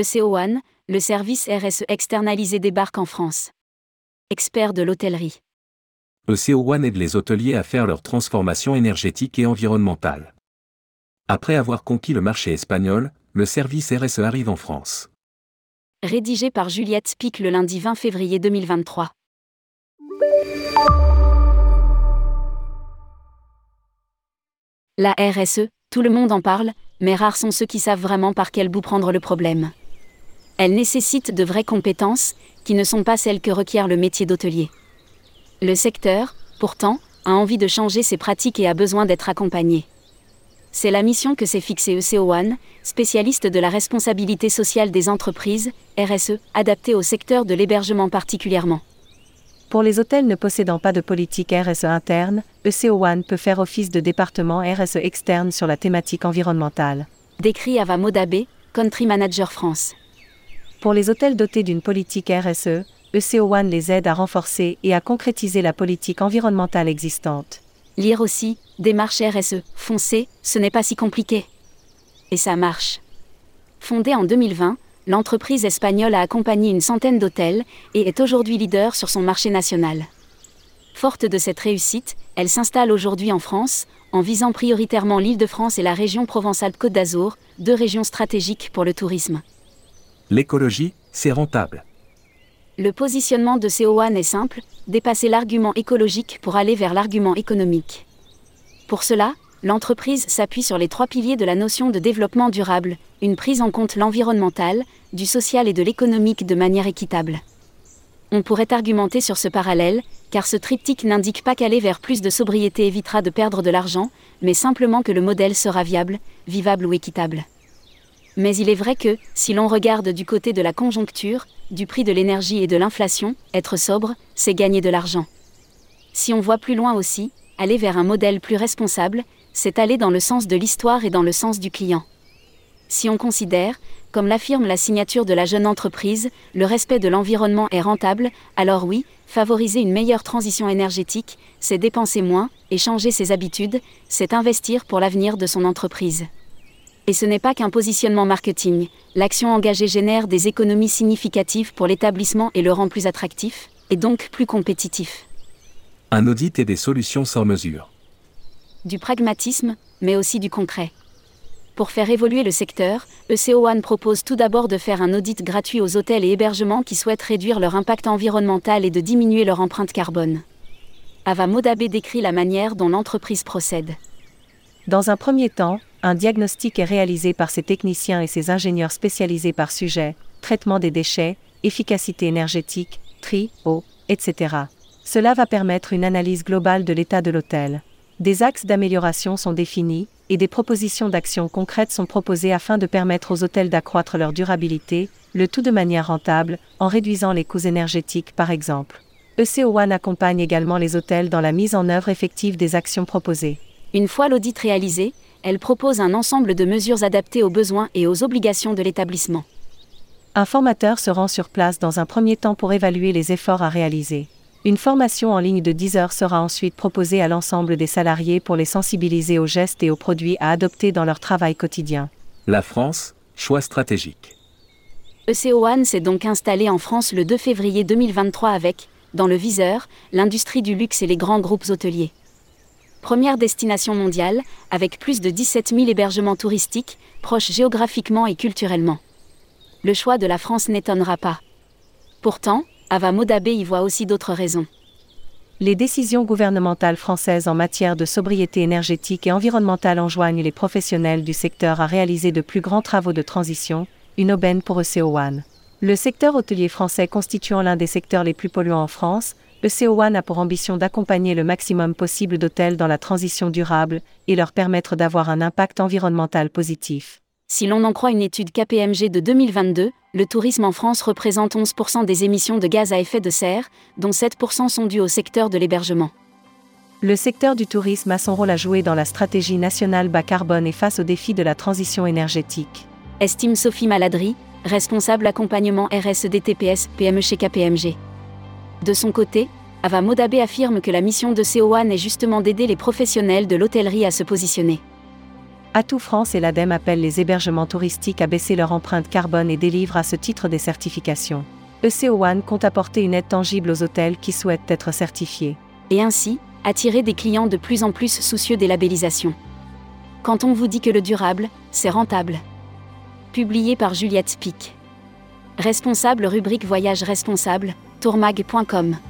ECO One, le service RSE externalisé débarque en France. Expert de l'hôtellerie. ECO One aide les hôteliers à faire leur transformation énergétique et environnementale. Après avoir conquis le marché espagnol, le service RSE arrive en France. Rédigé par Juliette Spic le lundi 20 février 2023. La RSE, tout le monde en parle, mais rares sont ceux qui savent vraiment par quel bout prendre le problème. Elle nécessite de vraies compétences, qui ne sont pas celles que requiert le métier d'hôtelier. Le secteur, pourtant, a envie de changer ses pratiques et a besoin d'être accompagné. C'est la mission que s'est fixée ECO One, spécialiste de la responsabilité sociale des entreprises, RSE, adaptée au secteur de l'hébergement particulièrement. Pour les hôtels ne possédant pas de politique RSE interne, ECO One peut faire office de département RSE externe sur la thématique environnementale. Décrit Ava Modabé, Country Manager France. Pour les hôtels dotés d'une politique RSE, ECO One les aide à renforcer et à concrétiser la politique environnementale existante. Lire aussi, démarche RSE, foncez, ce n'est pas si compliqué. Et ça marche. Fondée en 2020, l'entreprise espagnole a accompagné une centaine d'hôtels et est aujourd'hui leader sur son marché national. Forte de cette réussite, elle s'installe aujourd'hui en France, en visant prioritairement l'Île-de-France et la région Provence-Alpes-Côte d'Azur, deux régions stratégiques pour le tourisme. L'écologie, c'est rentable. Le positionnement de CO1 est simple, dépasser l'argument écologique pour aller vers l'argument économique. Pour cela, l'entreprise s'appuie sur les trois piliers de la notion de développement durable, une prise en compte l'environnemental, du social et de l'économique de manière équitable. On pourrait argumenter sur ce parallèle, car ce triptyque n'indique pas qu'aller vers plus de sobriété évitera de perdre de l'argent, mais simplement que le modèle sera viable, vivable ou équitable. Mais il est vrai que, si l'on regarde du côté de la conjoncture, du prix de l'énergie et de l'inflation, être sobre, c'est gagner de l'argent. Si on voit plus loin aussi, aller vers un modèle plus responsable, c'est aller dans le sens de l'histoire et dans le sens du client. Si on considère, comme l'affirme la signature de la jeune entreprise, le respect de l'environnement est rentable, alors oui, favoriser une meilleure transition énergétique, c'est dépenser moins, et changer ses habitudes, c'est investir pour l'avenir de son entreprise. Et ce n'est pas qu'un positionnement marketing, l'action engagée génère des économies significatives pour l'établissement et le rend plus attractif, et donc plus compétitif. Un audit et des solutions sans mesure du pragmatisme, mais aussi du concret. Pour faire évoluer le secteur, ECO One propose tout d'abord de faire un audit gratuit aux hôtels et hébergements qui souhaitent réduire leur impact environnemental et de diminuer leur empreinte carbone. Ava Modabé décrit la manière dont l'entreprise procède. Dans un premier temps, un diagnostic est réalisé par ses techniciens et ses ingénieurs spécialisés par sujet, traitement des déchets, efficacité énergétique, tri, eau, etc. Cela va permettre une analyse globale de l'état de l'hôtel. Des axes d'amélioration sont définis, et des propositions d'action concrètes sont proposées afin de permettre aux hôtels d'accroître leur durabilité, le tout de manière rentable, en réduisant les coûts énergétiques par exemple. ECO One accompagne également les hôtels dans la mise en œuvre effective des actions proposées. Une fois l'audit réalisé, elle propose un ensemble de mesures adaptées aux besoins et aux obligations de l'établissement. Un formateur se rend sur place dans un premier temps pour évaluer les efforts à réaliser. Une formation en ligne de 10 heures sera ensuite proposée à l'ensemble des salariés pour les sensibiliser aux gestes et aux produits à adopter dans leur travail quotidien. La France, choix stratégique. ECO One s'est donc installé en France le 2 février 2023 avec, dans le viseur, l'industrie du luxe et les grands groupes hôteliers. Première destination mondiale, avec plus de 17 000 hébergements touristiques, proches géographiquement et culturellement. Le choix de la France n'étonnera pas. Pourtant, Ava Modabé y voit aussi d'autres raisons. Les décisions gouvernementales françaises en matière de sobriété énergétique et environnementale enjoignent les professionnels du secteur à réaliser de plus grands travaux de transition, une aubaine pour ECO One. Le secteur hôtelier français constituant l'un des secteurs les plus polluants en France, ECO One a pour ambition d'accompagner le maximum possible d'hôtels dans la transition durable et leur permettre d'avoir un impact environnemental positif. Si l'on en croit une étude KPMG de 2022, le tourisme en France représente 11% des émissions de gaz à effet de serre, dont 7% sont dues au secteur de l'hébergement. Le secteur du tourisme a son rôle à jouer dans la stratégie nationale bas carbone et face aux défis de la transition énergétique. Estime Sophie Maladry, responsable accompagnement RSEDTPS PME chez KPMG. De son côté, Ava Modabé affirme que la mission de CO1 est justement d'aider les professionnels de l'hôtellerie à se positionner. Atout France et l'ADEME appellent les hébergements touristiques à baisser leur empreinte carbone et délivrent à ce titre des certifications. ECO One compte apporter une aide tangible aux hôtels qui souhaitent être certifiés. Et ainsi, attirer des clients de plus en plus soucieux des labellisations. Quand on vous dit que le durable, c'est rentable. Publié par Juliette Spic. Responsable rubrique Voyage responsable, tourmag.com.